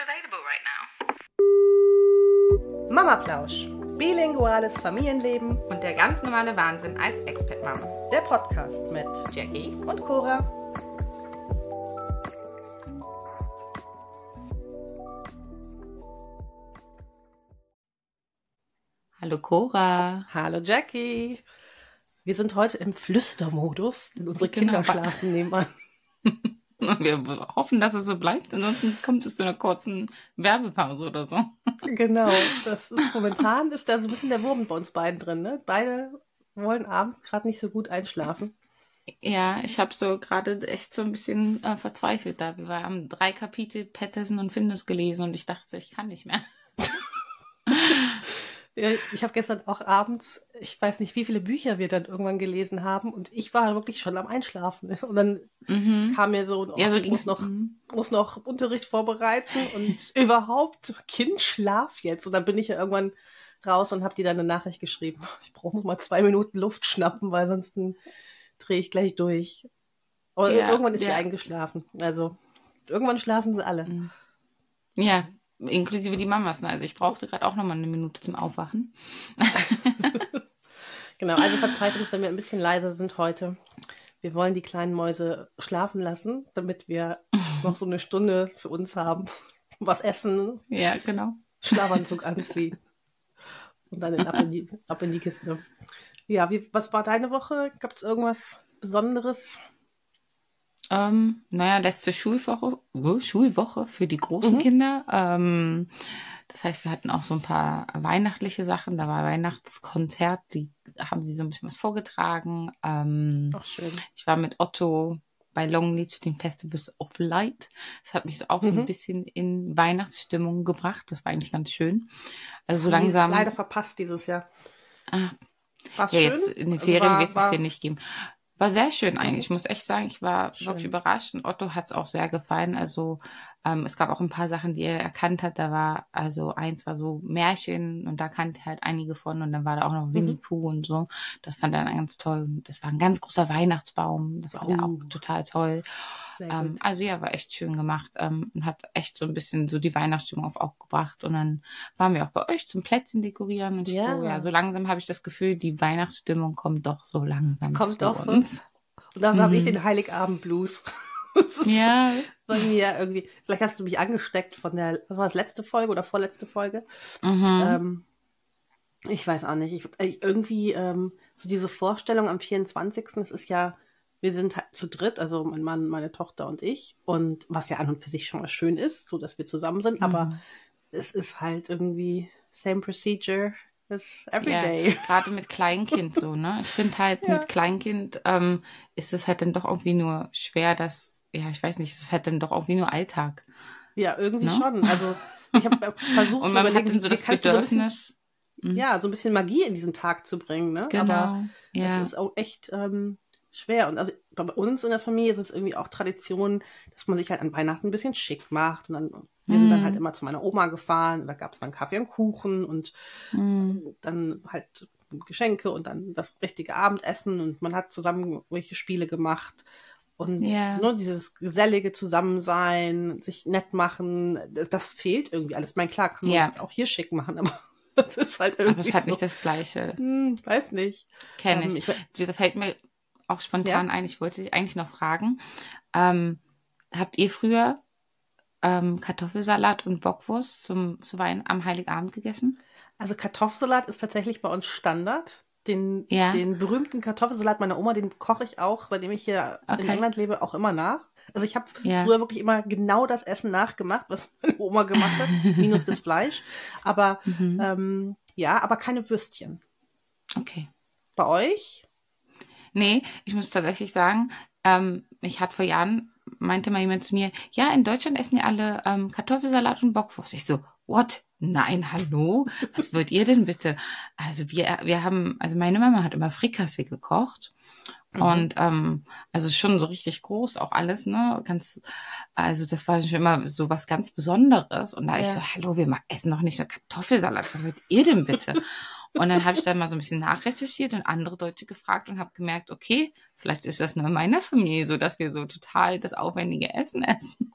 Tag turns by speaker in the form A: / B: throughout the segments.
A: available right now.
B: Mama Plausch. Bilinguales Familienleben.
A: Und der ganz normale Wahnsinn als Expat-Mama.
B: Der Podcast mit
A: Jackie.
B: und Cora.
A: Hallo Cora.
B: Hallo Jackie. Wir sind heute im Flüstermodus, denn unsere
A: Genau.
B: Kinder schlafen nebenan.
A: Wir hoffen, dass es so bleibt. Ansonsten kommt es zu einer kurzen Werbepause oder so.
B: Genau. Das ist momentan ist da so ein bisschen der Wurm bei uns beiden drin. Ne? Beide wollen abends gerade nicht so gut einschlafen.
A: Ja, ich habe so gerade echt so ein bisschen äh, verzweifelt da. Wir haben drei Kapitel Patterson und Findus gelesen und ich dachte, ich kann nicht mehr.
B: Ich habe gestern auch abends, ich weiß nicht, wie viele Bücher wir dann irgendwann gelesen haben und ich war wirklich schon am Einschlafen. Und dann
A: Mhm.
B: kam mir so, oh,
A: Ja, so
B: ich muss noch,
A: Mhm.
B: muss noch Unterricht vorbereiten und überhaupt, Kind, schlaf jetzt. Und dann bin ich ja irgendwann raus und habe dir dann eine Nachricht geschrieben. Ich brauche mal zwei Minuten Luft schnappen, weil sonst drehe ich gleich durch. Aber
A: Ja,
B: irgendwann ist sie
A: ja.
B: eingeschlafen. Also irgendwann schlafen sie alle.
A: Mhm. Ja, inklusive die Mamas. Ne? Also ich brauchte gerade auch nochmal eine Minute zum Aufwachen.
B: Genau, also verzeiht uns, wenn wir ein bisschen leiser sind heute. Wir wollen die kleinen Mäuse schlafen lassen, damit wir noch so eine Stunde für uns haben. Was essen,
A: Ja, genau.
B: Schlafanzug anziehen. Und dann in, ab, in die, ab in die Kiste. Ja, wie, was war deine Woche? Gab es irgendwas Besonderes?
A: Ähm, naja, letzte Schulwoche, Schulwoche für die großen
B: Mhm.
A: Kinder. Ähm, das heißt, wir hatten auch so ein paar weihnachtliche Sachen. Da war Weihnachtskonzert, die haben sie so ein bisschen was vorgetragen. Ähm,
B: Ach, schön.
A: ich war mit Otto bei Longley zu den Festivals of Light. Das hat mich so auch so
B: Mhm.
A: ein bisschen in Weihnachtsstimmung gebracht. Das war eigentlich ganz schön. Also so langsam.
B: leider verpasst dieses Jahr.
A: Ah,
B: War's
A: Ja,
B: schön?
A: jetzt in den
B: Also
A: Ferien
B: war-
A: wird es dir nicht geben. War sehr schön eigentlich. Ich muss echt sagen, ich war
B: Schön.
A: wirklich überrascht und Otto hat es auch sehr gefallen. Also ähm, es gab auch ein paar Sachen, die er erkannt hat. Da war also eins war so Märchen und da kannte er halt einige von und dann war da auch noch Winnie
B: Mhm.
A: Pooh und so. Das fand er dann ganz toll. Und das war ein ganz großer Weihnachtsbaum. Das war ja
B: Oh.
A: auch total toll. Ähm, also ja, war echt schön gemacht ähm, und hat echt so ein bisschen so die Weihnachtsstimmung auf auch gebracht. Und dann waren wir auch bei euch zum Plätzchen dekorieren und
B: Ja.
A: so, ja, so langsam habe ich das Gefühl, die Weihnachtsstimmung kommt doch so langsam
B: Kommt
A: zu
B: doch
A: uns.
B: Und dann habe ich
A: Mhm.
B: den Heiligabend-Blues. Das ist
A: Ja,
B: bei mir irgendwie. Vielleicht hast du mich angesteckt von der, was war das, letzte Folge oder vorletzte Folge?
A: mhm.
B: Ähm, ich weiß auch nicht. Ich, ich, irgendwie ähm, so diese Vorstellung am 24. Es ist ja, wir sind halt zu dritt, also mein Mann, meine Tochter und ich. Und was ja an und für sich schon mal schön ist, so dass wir zusammen sind. Aber
A: Mhm.
B: es ist halt irgendwie same procedure as every
A: Ja,
B: day.
A: gerade mit Kleinkind so, ne? Ich finde halt,
B: Ja.
A: mit Kleinkind ähm, ist es halt dann doch irgendwie nur schwer, dass, ja, ich weiß nicht, es ist halt dann doch irgendwie nur Alltag.
B: Ja, irgendwie
A: Ne?
B: schon. Also ich habe versucht
A: Und
B: zu
A: man hat
B: überlegen,
A: dann so
B: wie
A: das
B: du so ein bisschen,
A: Bedürfnis. Mhm.
B: ja, so ein bisschen Magie in diesen Tag zu bringen. Ne?
A: genau.
B: Aber
A: ja.
B: Es ist auch echt ähm, schwer. Und also bei uns in der Familie ist es irgendwie auch Tradition, dass man sich halt an Weihnachten ein bisschen schick macht. Und dann, wir sind dann
A: Mhm.
B: halt immer zu meiner Oma gefahren. Und da gab es dann Kaffee und Kuchen und
A: Mhm.
B: dann halt Geschenke und dann das richtige Abendessen. Und man hat zusammen irgendwelche Spiele gemacht. Und
A: Ja.
B: nur dieses gesellige Zusammensein, sich nett machen, das, das fehlt irgendwie alles. Ich meine, klar, können wir
A: Ja.
B: uns jetzt auch hier schick machen, aber das ist halt irgendwie
A: Aber es hat
B: so.
A: nicht das Gleiche.
B: Hm, weiß nicht.
A: Kenne
B: Ähm,
A: ich.
B: ich-
A: Da fällt mir auch spontan ein, ich wollte dich eigentlich noch fragen. Ähm, habt ihr früher ähm, Kartoffelsalat und Bockwurst zum, zu Wein am Heiligabend gegessen?
B: Also Kartoffelsalat ist tatsächlich bei uns Standard. Den,
A: Ja.
B: den berühmten Kartoffelsalat meiner Oma, den koche ich auch, seitdem ich hier in
A: Okay.
B: England lebe, auch immer nach. Also ich habe
A: Ja.
B: früher wirklich immer genau das Essen nachgemacht, was meine Oma gemacht hat, minus das Fleisch. Aber
A: Mhm.
B: ähm, ja, aber keine Würstchen.
A: Okay.
B: Bei euch?
A: Nee, ich muss tatsächlich sagen, ähm, ich hatte vor Jahren, meinte mal jemand zu mir, ja, in Deutschland essen ja alle ähm, Kartoffelsalat und Bockwurst. Ich so, what? Nein, hallo? Was wollt ihr denn bitte? Also wir, wir haben, also meine Mama hat immer Frikassee gekocht.
B: Mhm.
A: Und ähm, also schon so richtig groß auch alles, ne? Ganz, also das war schon immer so was ganz Besonderes. Und da ich
B: Ja.
A: so, hallo, wir essen doch nicht nur Kartoffelsalat, was wollt ihr denn bitte? und dann habe ich dann mal so ein bisschen nachrecherchiert und andere Deutsche gefragt und habe gemerkt, okay, vielleicht ist das nur in meiner Familie so, dass wir so total das aufwendige Essen essen.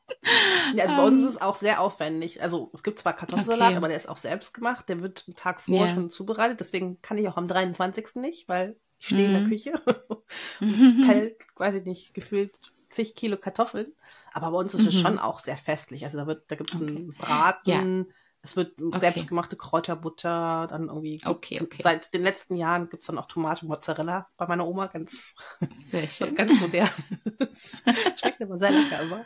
B: Ja, also bei uns ist es auch sehr aufwendig. Also es gibt zwar Kartoffelsalat,
A: Okay.
B: aber der ist auch selbst gemacht. Der wird einen Tag vorher
A: Ja.
B: schon zubereitet. Deswegen kann ich auch am 23. nicht, weil ich stehe in der
A: Mhm.
B: Küche.
A: Mhm.
B: Pellt, weiß ich nicht, gefühlt zig Kilo Kartoffeln. Aber bei uns ist es
A: Mhm.
B: schon auch sehr festlich. Also da wird, da gibt es
A: Okay.
B: einen Braten. Es wird
A: Okay.
B: selbstgemachte Kräuterbutter, dann irgendwie.
A: Okay, okay.
B: Seit den letzten Jahren gibt es dann auch Tomate Mozzarella bei meiner Oma, ganz
A: Sehr
B: was
A: schön.
B: ganz modernes. Schmeckt aber sehr lecker immer.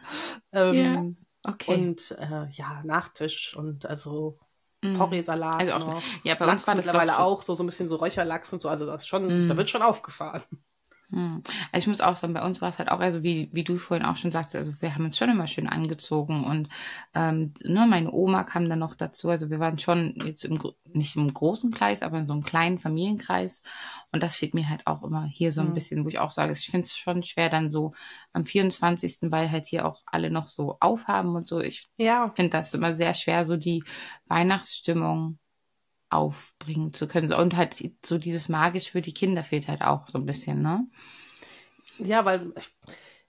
B: Ähm,
A: Okay.
B: Und äh, ja, Nachtisch und also
A: Mhm.
B: Porree-Salat
A: Also auch-
B: noch.
A: ja, bei
B: Lachs
A: uns war das
B: mittlerweile auch so, so ein bisschen so Räucherlachs und so. Also das schon,
A: Mhm.
B: da wird schon aufgefahren.
A: Hm. Also ich muss auch sagen, bei uns war es halt auch, also wie, wie du vorhin auch schon sagst, also wir haben uns schon immer schön angezogen und ähm, ne, meine Oma kam dann noch dazu, also wir waren schon jetzt im, nicht im großen Kreis, aber in so einem kleinen Familienkreis und das fehlt mir halt auch immer hier so ein
B: Mhm.
A: bisschen, wo ich auch sage, ich finde es schon schwer dann so am 24., weil halt hier auch alle noch so aufhaben und so, ich
B: Ja,
A: finde das immer sehr schwer, so die Weihnachtsstimmung aufbringen zu können und halt so dieses magisch für die Kinder fehlt halt auch so ein bisschen, ne?
B: ja, weil ich,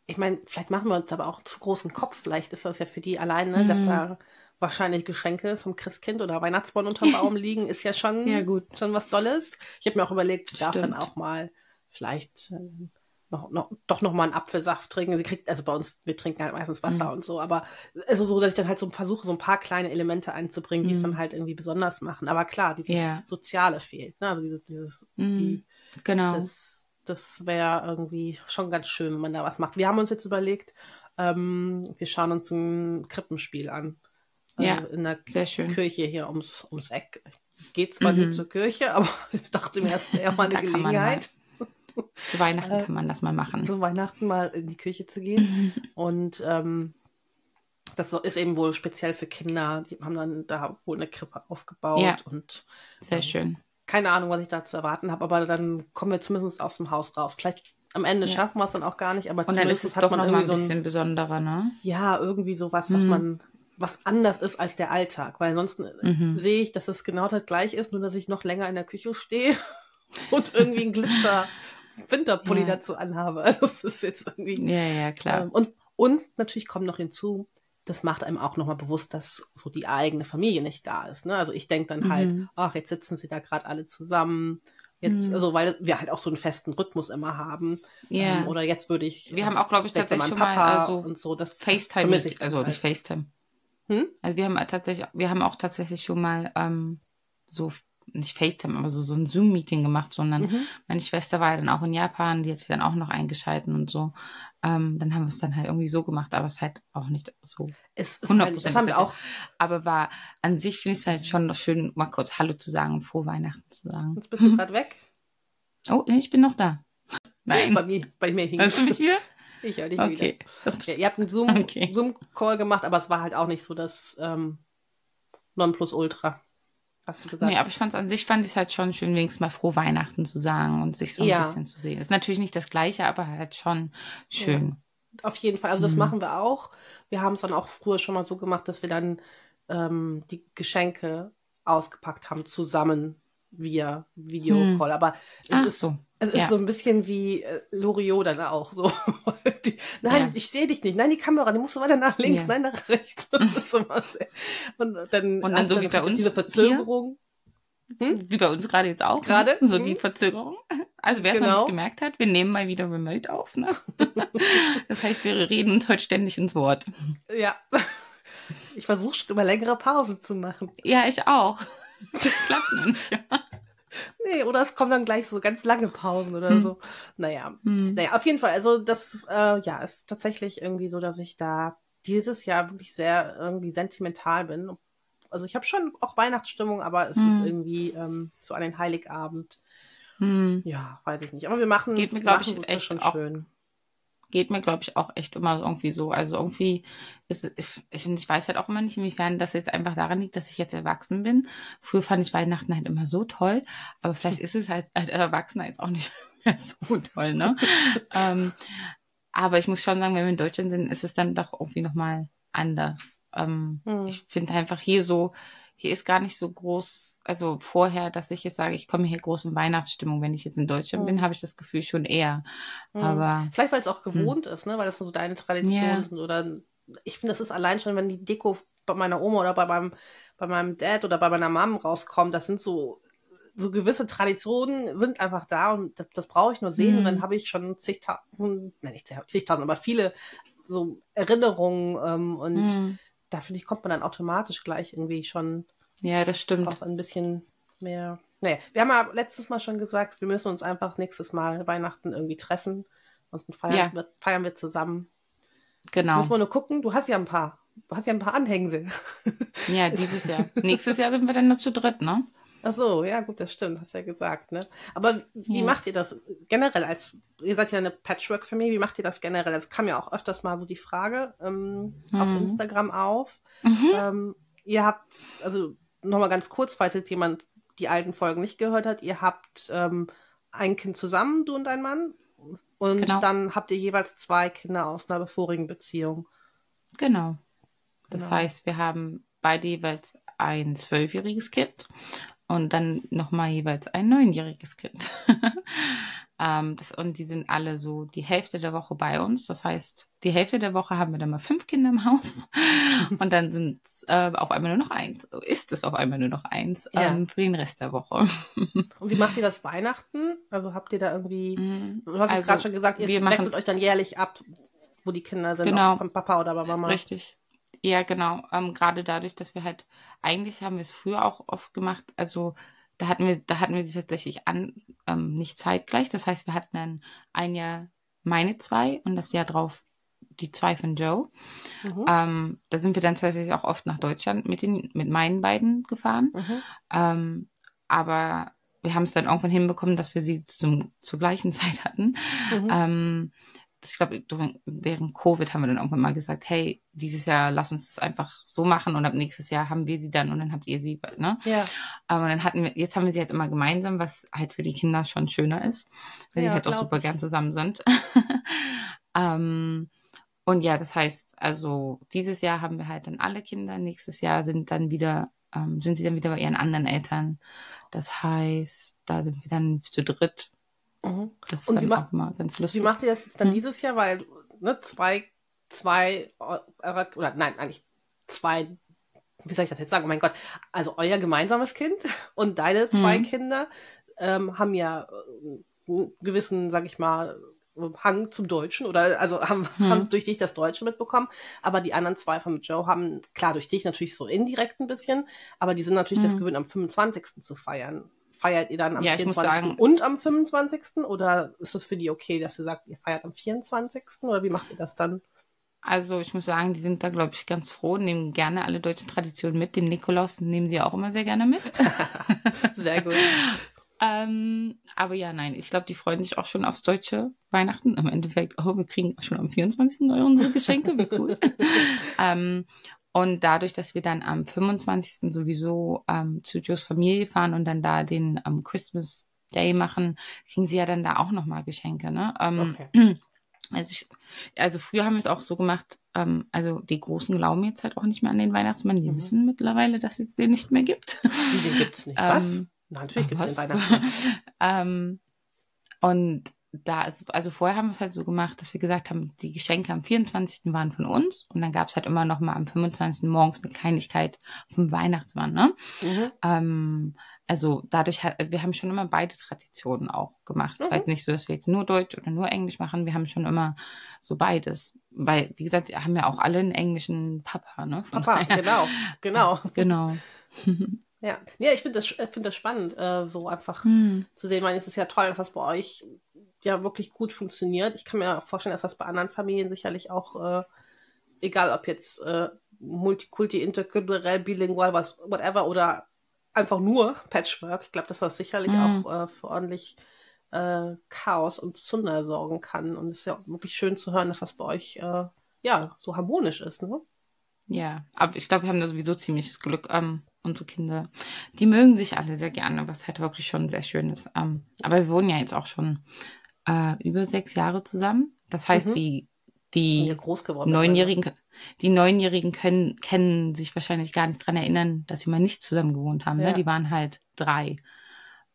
B: ich meine, vielleicht machen wir uns aber auch zu großen Kopf. Vielleicht ist das ja für die alleine, dass
A: Mhm.
B: da wahrscheinlich Geschenke vom Christkind oder Weihnachtsbaum unterm Baum liegen, ist ja schon,
A: Ja, gut.
B: schon was Dolles. Ich habe mir auch überlegt, ich darf dann
A: Stimmt.
B: auch mal vielleicht äh, noch, noch, doch noch mal einen Apfelsaft trinken. Sie kriegt, also bei uns, wir trinken halt meistens Wasser
A: Mhm.
B: und so, aber also so, dass ich dann halt so versuche, so ein paar kleine Elemente einzubringen, die es
A: Mhm.
B: dann halt irgendwie besonders machen. Aber klar, dieses
A: Ja.
B: Soziale fehlt. Ne? Also dieses, dieses,
A: Mhm.
B: die,
A: Genau.
B: das, das wäre irgendwie schon ganz schön, wenn man da was macht. Wir haben uns jetzt überlegt, ähm, wir schauen uns ein Krippenspiel an. Also
A: Ja,
B: in der
A: Sehr schön.
B: Kirche hier ums, ums Eck. Geht zwar
A: Mhm.
B: nicht zur Kirche, aber ich dachte mir, das wäre mal eine Gelegenheit,
A: Zu Weihnachten
B: Äh,
A: kann man das mal machen.
B: zu Weihnachten mal in die Kirche zu gehen. Und ähm, das ist eben wohl speziell für Kinder. Die haben dann da wohl eine Krippe aufgebaut
A: Ja.
B: und
A: Sehr schön.
B: keine Ahnung, was ich da zu erwarten habe, aber dann kommen wir zumindest aus dem Haus raus. Vielleicht am Ende
A: Ja.
B: schaffen wir es dann auch gar nicht, aber
A: Und dann ist
B: zumindest
A: es
B: hat
A: doch
B: man
A: noch mal ein
B: irgendwie so
A: bisschen
B: ein,
A: besonderer, ne?
B: ja, irgendwie sowas, was
A: Mhm.
B: man, was anders ist als der Alltag, weil ansonsten äh,
A: Mhm.
B: sehe ich, dass es genau das gleich ist, nur dass ich noch länger in der Küche stehe und irgendwie einen Glitzer Winterpulli
A: Ja.
B: dazu anhabe. Also es ist jetzt irgendwie
A: Ja, ja, klar.
B: ähm, und, und natürlich kommt noch hinzu, das macht einem auch nochmal bewusst, dass so die eigene Familie nicht da ist. Ne? Also ich denke dann halt,
A: Mhm.
B: ach, jetzt sitzen sie da gerade alle zusammen. Jetzt,
A: Mhm.
B: also weil wir halt auch so einen festen Rhythmus immer haben.
A: Ja.
B: Ähm, oder jetzt würde ich.
A: Wir haben auch, glaube ich,
B: bei
A: tatsächlich schon mal
B: Papa
A: also
B: und so. Das, das
A: FaceTime,
B: vermisse ich
A: also
B: halt.
A: nicht FaceTime.
B: Hm?
A: Also wir haben tatsächlich, wir haben auch tatsächlich schon mal ähm, so nicht FaceTime, aber so, so ein Zoom-Meeting gemacht, sondern
B: Mhm.
A: meine Schwester war ja dann auch in Japan, die hat sich dann auch noch eingeschalten und so. Ähm, dann haben wir es dann halt irgendwie so gemacht, aber es ist halt auch nicht so
B: Es ist
A: 100
B: halt, das haben wir auch.
A: Aber war an sich finde ich es halt schon noch schön, mal kurz Hallo zu sagen, frohe Weihnachten zu sagen.
B: Jetzt bist du gerade weg.
A: Oh, nee, ich bin noch da. Nein.
B: Bei mir, bei mir hing
A: Hörst du mich wieder?
B: Ich höre dich wieder.
A: Okay. Das,
B: Ja, ihr habt einen Zoom,
A: Okay.
B: Zoom-Call gemacht, aber es war halt auch nicht so das ähm, Nonplusultra, hast du gesagt.
A: nee, aber ich fand an sich fand ich es halt schon schön, wenigstens mal frohe Weihnachten zu sagen und sich so ein
B: Ja.
A: bisschen zu sehen. Ist natürlich nicht das Gleiche, aber halt schon schön.
B: Auf jeden Fall. Also das
A: Mhm.
B: machen wir auch. Wir haben es dann auch früher schon mal so gemacht, dass wir dann ähm, die Geschenke ausgepackt haben, zusammen via Videocall. Aber es
A: Hm. Ach
B: ist,
A: so.
B: Es ist
A: Ja.
B: so ein bisschen wie äh, Loriot dann auch so. die, nein,
A: Ja.
B: ich sehe dich nicht. Nein, die Kamera, die musst du weiter nach links,
A: Ja.
B: nein, nach rechts. Das ist immer sehr. Und dann,
A: Und dann so
B: du
A: wie bei uns
B: diese Verzögerung. Hm?
A: Wie bei uns gerade jetzt auch.
B: Gerade?
A: Ne? So
B: Mhm.
A: die Verzögerung. Also wer es noch
B: Genau.
A: nicht gemerkt hat, wir nehmen mal wieder Remote auf. Ne? das heißt, wir reden uns heute ständig ins Wort.
B: Ja. Ich versuche schon immer längere Pausen zu machen.
A: Ja, ich auch. Klappt noch nicht.
B: Nee, oder es kommen dann gleich so ganz lange Pausen oder
A: Hm.
B: so. Naja.
A: Hm.
B: Naja, auf jeden Fall. Also das äh, ja, ist tatsächlich irgendwie so, dass ich da dieses Jahr wirklich sehr irgendwie sentimental bin. Also ich habe schon auch Weihnachtsstimmung, aber es ist
A: Hm.
B: irgendwie ähm, so an den Heiligabend.
A: Hm.
B: Ja, weiß ich nicht. Aber wir machen,
A: Geht mir, glaub ich, echt
B: schon
A: auch-
B: schön.
A: Geht mir, glaube ich, auch echt immer irgendwie so. Also irgendwie ist ich, ich, weiß halt auch immer nicht, inwiefern das jetzt einfach daran liegt, dass ich jetzt erwachsen bin. Früher fand ich Weihnachten halt immer so toll, aber vielleicht ist es halt als Erwachsener jetzt auch nicht mehr so toll, ne? ähm, aber ich muss schon sagen, wenn wir in Deutschland sind, ist es dann doch irgendwie nochmal anders. Ähm,
B: Hm.
A: Ich finde einfach hier so, hier ist gar nicht so groß, also vorher, dass ich jetzt sage, ich komme hier groß in Weihnachtsstimmung. Wenn ich jetzt in Deutschland
B: Hm.
A: bin, habe ich das Gefühl schon eher.
B: Mhm.
A: Aber
B: Vielleicht, weil es auch gewohnt ist, ne? Weil das so deine Traditionen
A: Ja.
B: sind oder ich finde, das ist allein schon, wenn die Deko bei meiner Oma oder bei meinem, bei meinem Dad oder bei meiner Mom rauskommt, das sind so, so gewisse Traditionen sind einfach da und das, das brauche ich nur sehen
A: Mhm.
B: und dann habe ich schon zigtausend, nein, nicht zigtausend, aber viele so Erinnerungen ähm, und
A: Mhm.
B: Da finde ich, kommt man dann automatisch gleich irgendwie schon
A: Ja, das stimmt.
B: auch ein bisschen mehr. Naja, wir haben ja letztes Mal schon gesagt, wir müssen uns einfach nächstes Mal Weihnachten irgendwie treffen. Ansonsten feiern,
A: Ja.
B: wir, feiern wir zusammen.
A: Genau.
B: Muss man nur gucken, du hast ja ein paar. Du hast ja ein paar Anhängsel.
A: Ja, dieses Jahr. Nächstes Jahr sind wir dann nur zu dritt, ne?
B: Ach so, ja, gut, das stimmt, hast ja gesagt, ne? Aber wie
A: Ja.
B: macht ihr das generell als, ihr seid ja eine Patchwork-Familie, wie macht ihr das generell? Es kam ja auch öfters mal so die Frage ähm, auf
A: Mhm.
B: Instagram auf.
A: Mhm.
B: Ähm, ihr habt, also nochmal ganz kurz, falls jetzt jemand die alten Folgen nicht gehört hat, ihr habt ähm, ein Kind zusammen, du und dein Mann. Und
A: Genau.
B: dann habt ihr jeweils zwei Kinder aus einer vorigen Beziehung.
A: Genau. Das
B: Genau.
A: heißt, wir haben beide jeweils ein zwölfjähriges Kind und dann nochmal jeweils ein neunjähriges Kind. ähm, das, und die sind alle so die Hälfte der Woche bei uns. Das heißt, die Hälfte der Woche haben wir dann mal fünf Kinder im Haus und dann sind äh, auf einmal nur noch eins. Ist es auf einmal nur noch eins
B: Ja.
A: ähm, für den Rest der Woche.
B: Und wie macht ihr das Weihnachten? Also habt ihr da irgendwie,
A: Mhm.
B: du hast jetzt
A: Also,
B: gerade schon gesagt, ihr wechselt euch dann jährlich ab, wo die Kinder sind,
A: Genau.
B: Papa oder Mama.
A: Richtig. Ja, genau. Ähm, gerade dadurch, dass wir halt, eigentlich haben wir es früher auch oft gemacht, also da hatten wir, da hatten wir sie tatsächlich an, ähm, nicht zeitgleich. Das heißt, wir hatten dann ein Jahr meine zwei und das Jahr drauf die zwei von Joe.
B: Mhm.
A: Ähm, da sind wir dann tatsächlich auch oft nach Deutschland mit den, mit meinen beiden gefahren.
B: Mhm.
A: Ähm, aber wir haben es dann irgendwann hinbekommen, dass wir sie zum, zur gleichen Zeit hatten.
B: Mhm.
A: Ähm, ich glaube, während Covid haben wir dann irgendwann mal gesagt, hey, dieses Jahr lass uns das einfach so machen und ab nächstes Jahr haben wir sie dann und dann habt ihr sie, ne?
B: Ja,
A: Aber dann hatten wir, jetzt haben wir sie halt immer gemeinsam, was halt für die Kinder schon schöner ist, weil
B: Ja,
A: die halt auch super
B: ich.
A: gern zusammen sind. ähm, und ja, das heißt, also dieses Jahr haben wir halt dann alle Kinder, nächstes Jahr sind dann wieder, ähm, sind sie dann wieder bei ihren anderen Eltern. Das heißt, da sind wir dann zu dritt.
B: Mhm.
A: Das ist
B: Und wie
A: dann
B: macht-
A: auch mal ganz lustig.
B: Wie macht ihr das jetzt dann
A: Hm.
B: dieses Jahr? Weil, ne, zwei, zwei, eurer, oder nein, eigentlich zwei, wie soll ich das jetzt sagen? Oh mein Gott. Also euer gemeinsames Kind und deine zwei
A: Hm.
B: Kinder ähm, haben ja äh, einen gewissen, sag ich mal, Hang zum Deutschen oder also haben,
A: Hm.
B: haben durch dich das Deutsche mitbekommen, aber die anderen zwei von Joe haben, klar, durch dich natürlich so indirekt ein bisschen, aber die sind natürlich das
A: Hm.
B: gewöhnt, am 25. zu feiern. Feiert ihr dann am
A: Ja, ich muss
B: 24.
A: sagen-
B: und am 25. oder ist es für die okay, dass ihr sagt, ihr feiert am 24. oder wie macht ihr das dann?
A: Also ich muss sagen, die sind da, glaube ich, ganz froh, nehmen gerne alle deutschen Traditionen mit. Den Nikolaus nehmen sie auch immer sehr gerne mit.
B: Sehr gut.
A: ähm, aber ja, nein, ich glaube, die freuen sich auch schon aufs deutsche Weihnachten. Im Endeffekt, oh, wir kriegen schon am 24. unsere Geschenke, wie cool. ähm, und dadurch, dass wir dann am 25. sowieso ähm, zu Joes Familie fahren und dann da den ähm, Christmas Day machen, kriegen sie ja dann da auch nochmal Geschenke. Ne? Ähm,
B: Okay.
A: Also, ich, also früher haben wir es auch so gemacht, ähm, also die Großen glauben jetzt halt auch nicht mehr an den Weihnachtsmann. Die
B: Mhm.
A: wissen mittlerweile, dass es den nicht mehr gibt.
B: Den gibt's nicht. Was?
A: Ähm,
B: Na, natürlich gibt's den
A: Was?
B: Weihnachtsmann.
A: ähm, und da ist, also vorher haben wir es halt so gemacht, dass wir gesagt haben, die Geschenke am 24. waren von uns und dann gab es halt immer noch mal am 25. morgens eine Kleinigkeit vom Weihnachtsmann, ne?
B: Mhm.
A: Ähm, also dadurch hat, also wir haben schon immer beide Traditionen auch gemacht. Es war
B: Mhm.
A: jetzt nicht so, dass wir jetzt nur Deutsch oder nur Englisch machen. Wir haben schon immer so beides. Weil, wie gesagt, wir haben ja auch alle einen englischen Papa, ne? Von
B: Papa,
A: daher-
B: genau, genau.
A: Genau.
B: Ja, ja ich finde das, ich find das spannend, äh, so einfach
A: Hm.
B: zu sehen. Ich meine, es ist ja toll, das bei euch ja wirklich gut funktioniert. Ich kann mir vorstellen, dass das bei anderen Familien sicherlich auch, äh, egal ob jetzt äh, multikulti, interkulturell, bilingual, was, whatever, oder einfach nur Patchwork. Ich glaube, dass das sicherlich
A: Mhm.
B: auch äh, für ordentlich äh, Chaos und Zunder sorgen kann. Und es ist ja auch wirklich schön zu hören, dass das bei euch äh, ja so harmonisch ist. Ne?
A: Ja, aber ich glaube, wir haben da sowieso ziemliches Glück. Ähm, unsere Kinder, die mögen sich alle sehr gerne, was halt wirklich schon sehr schön ist. Ähm, aber wir wohnen ja jetzt auch schon äh, über sechs Jahre zusammen. Das heißt,
B: Mhm.
A: die, die. Neunjährigen, die Neunjährigen können, kennen sich wahrscheinlich gar nicht dran erinnern, dass sie mal nicht zusammen gewohnt haben.
B: Ja.
A: Ne? Die waren halt drei.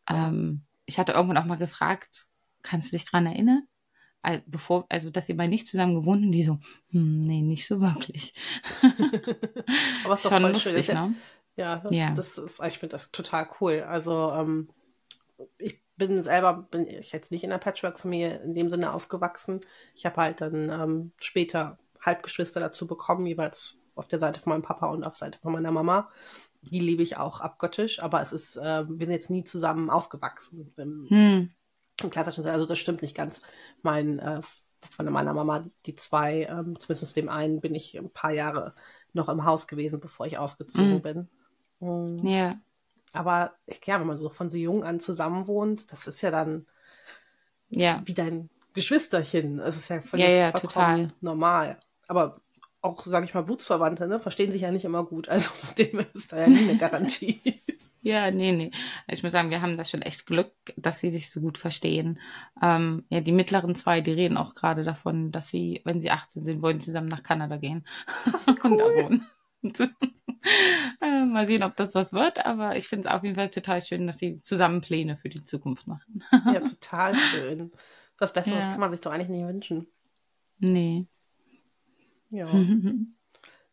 B: Ja.
A: Ähm, ich hatte irgendwann auch mal gefragt, kannst du dich dran erinnern? bevor, also dass ihr mal nicht zusammen gewohnt und die so, hm, nee, nicht so wirklich.
B: Aber es ist doch
A: Schon lustig,
B: schön.
A: Ne?
B: Ja,
A: Ja.
B: das ist, ich finde das total cool. Also ähm, ich bin selber, bin ich jetzt nicht in einer Patchwork-Familie in dem Sinne aufgewachsen. Ich habe halt dann ähm, später Halbgeschwister dazu bekommen, jeweils auf der Seite von meinem Papa und auf der Seite von meiner Mama. Die liebe ich auch abgöttisch, aber es ist, äh, wir sind jetzt nie zusammen aufgewachsen im,
A: Hm,
B: im klassischen Sinne. Also das stimmt nicht ganz. Mein, äh, von meiner Mama, die zwei, ähm, zumindest dem einen, bin ich ein paar Jahre noch im Haus gewesen, bevor ich ausgezogen
A: Mhm.
B: bin.
A: Ja,
B: Aber ich- ja, wenn man so von so jung an zusammen wohnt, das ist ja dann
A: ja,
B: wie dein Geschwisterchen. Es ist ja völlig
A: Ja, ja, total.
B: normal. Aber auch, sage ich mal, Blutsverwandte, ne, verstehen sich ja nicht immer gut. Also von dem ist da ja nie eine Garantie.
A: ja, nee, nee. Ich muss sagen, wir haben da schon echt Glück, dass sie sich so gut verstehen. Ähm, ja, die mittleren zwei, die reden auch gerade davon, dass sie, wenn sie 18 sind, wollen zusammen nach Kanada gehen und da wohnen. äh, mal sehen, ob das was wird, aber ich finde es auf jeden Fall total schön, dass sie zusammen Pläne für die Zukunft machen.
B: ja, total schön. Was Besseres
A: Ja.
B: kann man sich doch eigentlich nicht wünschen.
A: Nee.
B: Ja.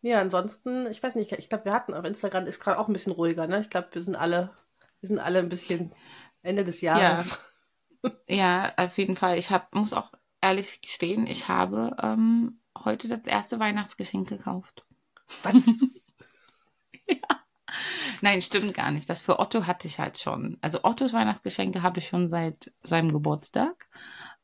B: Ja, ansonsten, ich weiß nicht, ich glaube, wir hatten auf Instagram ist gerade auch ein bisschen ruhiger, ne? Ich glaube, wir sind alle, wir sind alle ein bisschen Ende des Jahres.
A: Ja, auf jeden Fall. Ich hab, muss auch ehrlich gestehen, ich habe ähm, heute das erste Weihnachtsgeschenk gekauft.
B: Was?
A: Nein, stimmt gar nicht. Das für Otto hatte ich halt schon. Also Ottos Weihnachtsgeschenke habe ich schon seit seinem Geburtstag.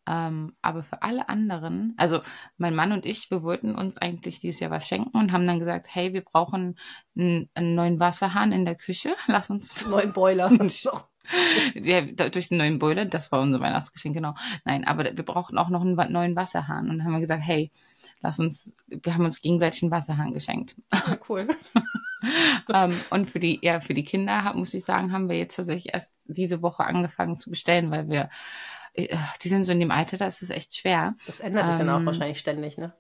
A: Ähm, aber für alle anderen, also mein Mann und ich, wir wollten uns eigentlich dieses Jahr was schenken und haben dann gesagt, hey, wir brauchen einen, einen neuen Wasserhahn in der Küche. Lass uns
B: Neuen Boiler.
A: ja, durch den neuen Boiler, das war unser Weihnachtsgeschenk, genau. Nein, aber wir brauchten auch noch einen neuen Wasserhahn. Und dann haben wir gesagt, hey, lass uns, wir haben uns gegenseitig einen Wasserhahn geschenkt.
B: cool.
A: ähm, und für die, ja, für die Kinder, muss ich sagen, haben wir jetzt tatsächlich erst diese Woche angefangen zu bestellen, weil wir, äh, die sind so in dem Alter, da ist es echt schwer.
B: Das ändert sich dann auch
A: Ähm,
B: wahrscheinlich ständig, ne?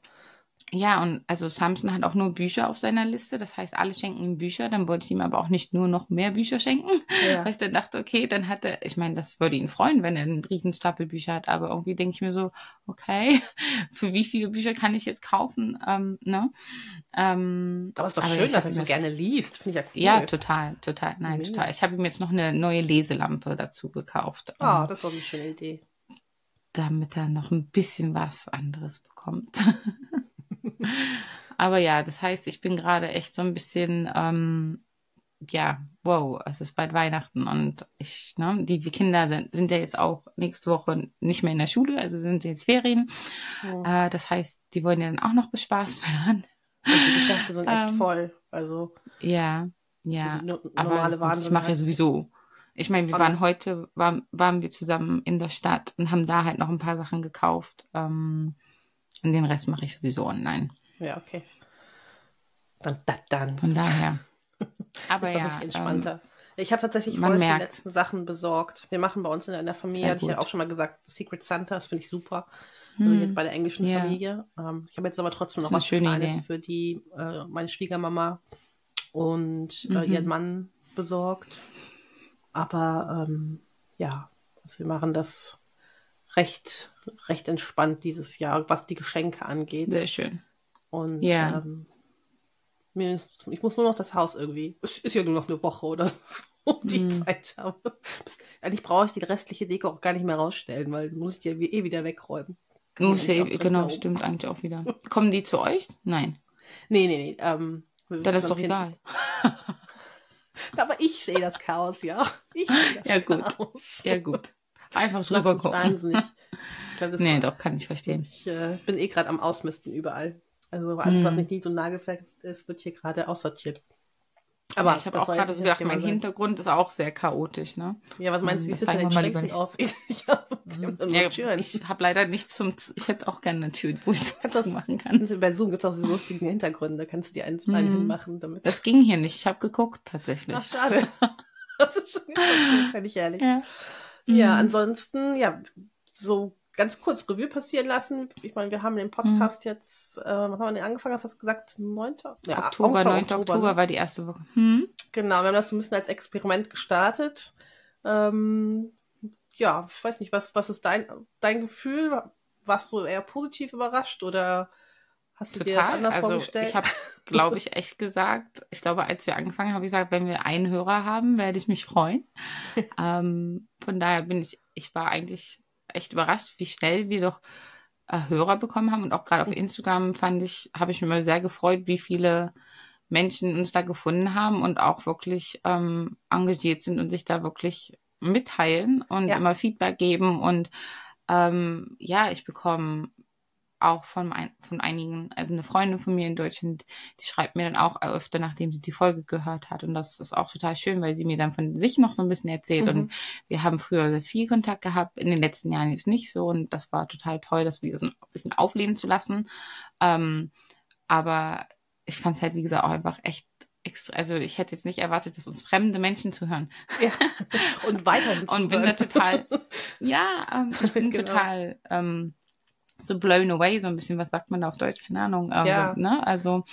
A: Ja, und also Samson hat auch nur Bücher auf seiner Liste. Das heißt, alle schenken ihm Bücher. Dann wollte ich ihm aber auch nicht nur noch mehr Bücher schenken.
B: Ja.
A: Weil ich dann dachte, okay, dann hat er, ich meine, das würde ihn freuen, wenn er einen riesen Stapel Bücher hat. Aber irgendwie denke ich mir so, okay, für wie viele Bücher kann ich jetzt kaufen? Ähm, ne? ähm,
B: Aber es ist doch schön, dass er so gerne liest. Finde ich ja cool.
A: Ja, total, total. Nein,
B: Mega.
A: total. Ich habe ihm jetzt noch eine neue Leselampe dazu gekauft,
B: Ah,
A: ähm,
B: das ist doch eine schöne Idee.
A: damit er noch ein bisschen was anderes bekommt. Aber ja, das heißt, ich bin gerade echt so ein bisschen, ähm, ja, wow, es ist bald Weihnachten und ich, ne, die Kinder sind, sind ja jetzt auch nächste Woche nicht mehr in der Schule, also sind jetzt Ferien.
B: Ja.
A: Äh, das heißt, die wollen ja dann auch noch bespaßt werden.
B: Und die Geschäfte sind echt
A: ähm,
B: voll. Also,
A: Ja, ja.
B: diese no
A: Aber
B: normale Waren
A: ich mache ja sowieso. Ich meine, wir waren heute, waren, waren wir zusammen in der Stadt und haben da halt noch ein paar Sachen gekauft. Ähm, und den Rest mache ich sowieso online.
B: Ja, okay. Dann, dann, dann.
A: Von daher. Aber
B: ist
A: ja, ähm,
B: entspannter. ich habe tatsächlich heute
A: merkt.
B: die letzten Sachen besorgt. Wir machen bei uns in der Familie, hatte ich ja auch schon mal gesagt, Secret Santa, das finde ich super. Also
A: hm,
B: bei der englischen
A: Ja.
B: Familie. Ähm, ich habe jetzt aber trotzdem noch was Kleines
A: Idee.
B: für die, äh, meine Schwiegermama und äh,
A: Mhm.
B: ihren Mann besorgt. Aber ähm, ja, also wir machen das recht, recht entspannt dieses Jahr, was die Geschenke angeht.
A: sehr schön.
B: Und
A: Ja.
B: ähm, mir ich muss nur noch das Haus irgendwie. Es ist ja nur noch eine Woche oder so, die
A: Mhm.
B: ich Zeit habe. Eigentlich brauche ich die restliche Deko auch gar nicht mehr rausstellen, weil muss ich die ja eh wieder wegräumen.
A: Muss
B: man
A: ja,
B: drin
A: genau, stimmt eigentlich auch wieder. Kommen die zu euch? Nein.
B: Nee, nee, nee. Ähm,
A: Dann ist doch
B: 24
A: egal.
B: Aber ich sehe das Chaos, ja. Ich sehe das
A: Ja, gut.
B: Chaos.
A: Ja, gut. Einfach drüber gucken.
B: wahnsinnig. Ich, glaub, das,
A: Nee, doch, kann ich verstehen.
B: ich äh, bin eh gerade am Ausmisten überall. Also alles, was
A: Mhm.
B: nicht nied- und nagelfest ist, wird hier gerade aussortiert. Aber
A: ja, ich habe auch gerade so gedacht, mein
B: sein.
A: Hintergrund ist auch sehr chaotisch, ne?
B: Ja, was meinst du, wie
A: Das
B: es hinter
A: zeigen
B: den
A: wir mal lieber nicht.
B: aussieht? Ich habe hab
A: Ja, habe leider nichts zum, Z- ich hätte auch gerne eine Tür, wo ich das
B: das-
A: machen kann.
B: Bei Zoom gibt es auch so lustigen Hintergründe, kannst du die eins
A: Mhm.
B: hinmachen, damit.
A: Das ging hier nicht. Ich habe geguckt tatsächlich.
B: Ach, schade. Das ist schon kann ich ehrlich.
A: Ja.
B: Ja,
A: Mhm.
B: ansonsten, ja, so ganz kurz Revue passieren lassen. Ich meine, wir haben den Podcast jetzt, äh, wann haben wir den angefangen? Hast du das gesagt? 9. Ja,
A: Oktober,
B: Anfang
A: 9. Oktober,
B: ne?
A: war die erste Woche. Hm?
B: Genau, wir haben das so ein bisschen als Experiment gestartet. Ähm, ja, ich weiß nicht, was, was ist dein, dein Gefühl? warst du eher positiv überrascht oder hast du Total. dir das anders
A: also,
B: vorgestellt?
A: Ich habe, glaube ich, echt gesagt, ich glaube, als wir angefangen haben, habe ich gesagt, wenn wir einen Hörer haben, werde ich mich freuen. ähm, von daher bin ich, ich war eigentlich echt überrascht, wie schnell wir doch äh, Hörer bekommen haben und auch gerade auf mhm. Instagram fand ich, habe ich mich mal sehr gefreut, wie viele Menschen uns da gefunden haben und auch wirklich ähm, engagiert sind und sich da wirklich mitteilen und ja. immer Feedback geben. Und ähm, ja, ich bekomme auch von, ein, von einigen, also eine Freundin von mir in Deutschland, die schreibt mir dann auch öfter, nachdem sie die Folge gehört hat. Und das ist auch total schön, weil sie mir dann von sich noch so ein bisschen erzählt. Mhm. Und wir haben früher sehr viel Kontakt gehabt, in den letzten Jahren jetzt nicht so. Und das war total toll, das wieder so ein bisschen aufleben zu lassen. Ähm, aber ich fand es halt, wie gesagt, auch einfach echt extra, also ich hätte jetzt nicht erwartet, dass uns fremde Menschen zuhören. Ja.
B: Und weiterhin
A: Und bin da total, ja, ähm, ich bin genau. total ähm, so blown away, so ein bisschen, was sagt man da auf Deutsch, keine Ahnung. Ähm, ja. ne? Also,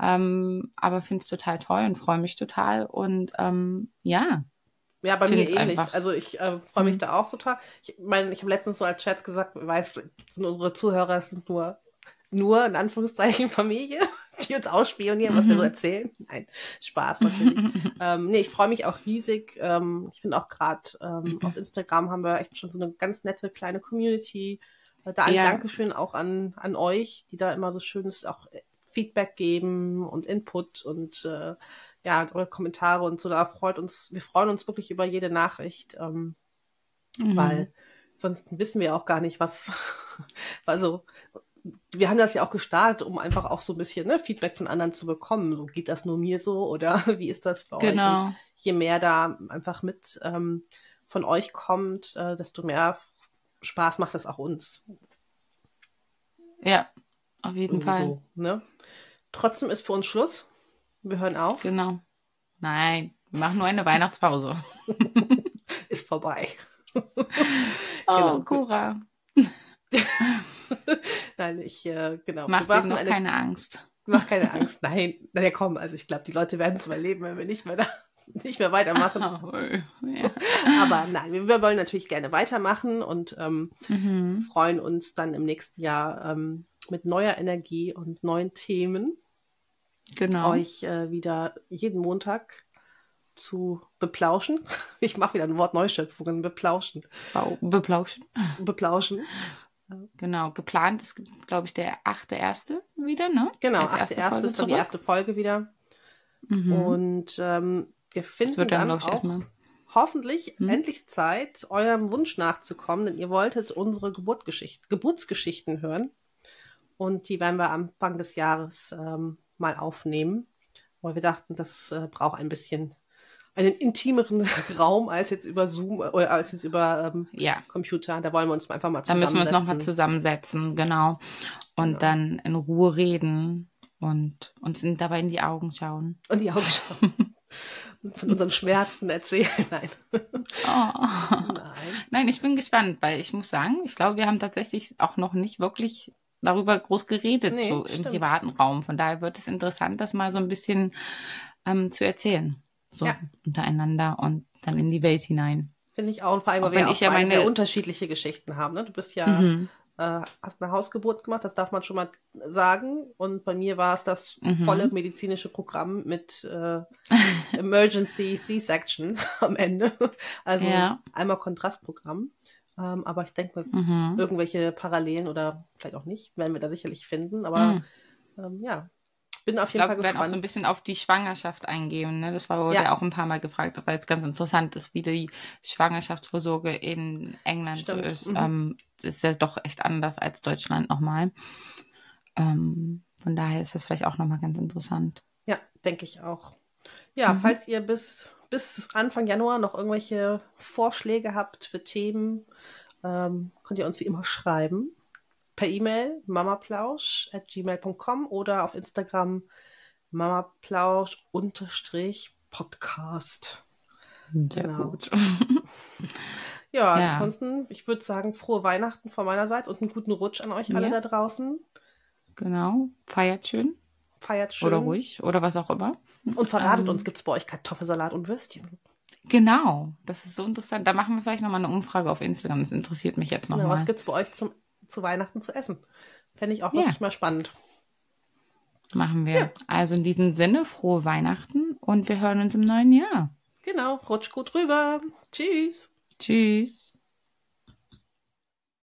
A: ähm, aber finde es total toll und freue mich total und ähm, ja.
B: Ja, bei mir ähnlich. Einfach. Also ich äh, freue mich mhm. da auch total. Ich meine, ich habe letztens so als Chat gesagt, weiß, sind unsere Zuhörer sind nur nur in Anführungszeichen Familie die uns ausspionieren, was mhm. wir so mhm. erzählen. Nein, Spaß natürlich. ähm, nee, ich freue mich auch riesig. Ähm, ich finde auch gerade ähm, auf Instagram haben wir echt schon so eine ganz nette kleine Community. Da ein ja. Dankeschön auch an, an euch, die da immer so schönes auch äh, Feedback geben und Input und äh, ja, eure Kommentare und so. Da freut uns, wir freuen uns wirklich über jede Nachricht, ähm, mhm. weil sonst wissen wir auch gar nicht, was, also wir haben das ja auch gestartet, um einfach auch so ein bisschen ne, Feedback von anderen zu bekommen. So, geht das nur mir so oder wie ist das für genau. euch? Und je mehr da einfach mit ähm, von euch kommt, äh, desto mehr Spaß macht es auch uns.
A: Ja, auf jeden Irgendwie Fall. So,
B: ne? Trotzdem ist für uns Schluss. Wir hören auf.
A: Genau. Nein, wir machen nur eine Weihnachtspause.
B: ist vorbei.
A: oh, genau. Cora.
B: Nein, ich, äh, genau.
A: Mach dir noch eine, keine Angst.
B: Mach keine Angst. Nein, na ja, komm, also ich glaube, die Leute werden es überleben, wenn wir nicht mehr da, nicht mehr weitermachen. Ja. Aber nein, wir, wir, wollen natürlich gerne weitermachen und ähm, mhm. freuen uns dann im nächsten Jahr ähm, mit neuer Energie und neuen Themen genau. euch äh, wieder jeden Montag zu beplauschen. Ich mache wieder ein Wort Neuschöpfungen, beplauschen.
A: Beplauschen.
B: Beplauschen.
A: Genau, geplant ist, glaube ich, der achte erste wieder, ne?
B: Genau, achte erste ist dann die erste Folge wieder. Mhm. Und ähm, wir finden wird dann, dann auch erstmal. hoffentlich hm? endlich Zeit, eurem Wunsch nachzukommen, denn ihr wolltet unsere Geburtsgeschichten, hören. Und die werden wir Anfang des Jahres ähm, mal aufnehmen, weil wir dachten, das äh, braucht ein bisschen einen intimeren Raum als jetzt über Zoom oder als jetzt über ähm, ja. Computer. Da wollen wir uns einfach mal
A: zusammensetzen. Da müssen wir uns nochmal zusammensetzen, genau. Und genau. dann in Ruhe reden und uns dabei in die Augen schauen.
B: Und die Augen schauen. von unserem Schmerzen erzählen. Nein.
A: Oh. Nein. Nein, ich bin gespannt, weil ich muss sagen, ich glaube, wir haben tatsächlich auch noch nicht wirklich darüber groß geredet, nee, so stimmt. im privaten Raum. Von daher wird es interessant, das mal so ein bisschen ähm, zu erzählen so ja. untereinander und dann in die Welt hinein.
B: Finde ich auch, und vor allem, weil wir auch ja meine... sehr unterschiedliche Geschichten haben. Ne? Du bist ja, mhm. Äh, hast eine Hausgeburt gemacht, das darf man schon mal sagen. Und bei mir war es das mhm. volle medizinische Programm mit äh, Emergency C-Section am Ende. Also ja. einmal Kontrastprogramm. Ähm, aber ich denke, mhm. irgendwelche Parallelen oder vielleicht auch nicht, werden wir da sicherlich finden. Aber mhm. ähm, ja, bin auf jeden ich glaub, Fall gespannt. Wir werden
A: auch so ein bisschen auf die Schwangerschaft eingehen. Ne? Das wurde ja. auch ein paar Mal gefragt, weil es ganz interessant ist, wie die Schwangerschaftsvorsorge in England Stimmt. so ist. Mhm. Ähm, ist ja doch echt anders als Deutschland nochmal. Ähm, von daher ist das vielleicht auch nochmal ganz interessant.
B: Ja, denke ich auch. Ja, mhm. falls ihr bis, bis Anfang Januar noch irgendwelche Vorschläge habt für Themen, ähm, könnt ihr uns wie immer schreiben per E-Mail mamaplausch@gmail.com oder auf Instagram mamaplausch-podcast.
A: Sehr genau. gut.
B: ja, ja, ansonsten, ich würde sagen, frohe Weihnachten von meiner Seite und einen guten Rutsch an euch alle ja. da draußen.
A: Genau. Feiert schön.
B: Feiert schön.
A: Oder ruhig oder was auch immer.
B: Und verratet ähm, uns, gibt es bei euch Kartoffelsalat und Würstchen?
A: Genau, das ist so interessant. Da machen wir vielleicht nochmal eine Umfrage auf Instagram. Das interessiert mich jetzt nochmal. Genau,
B: was gibt es bei euch zum zu Weihnachten zu essen. Fände ich auch
A: Ja.
B: wirklich mal spannend.
A: Machen wir.
B: Ja.
A: Also in diesem Sinne, frohe Weihnachten und wir hören uns im neuen Jahr.
B: Genau, rutsch gut rüber. Tschüss.
A: Tschüss.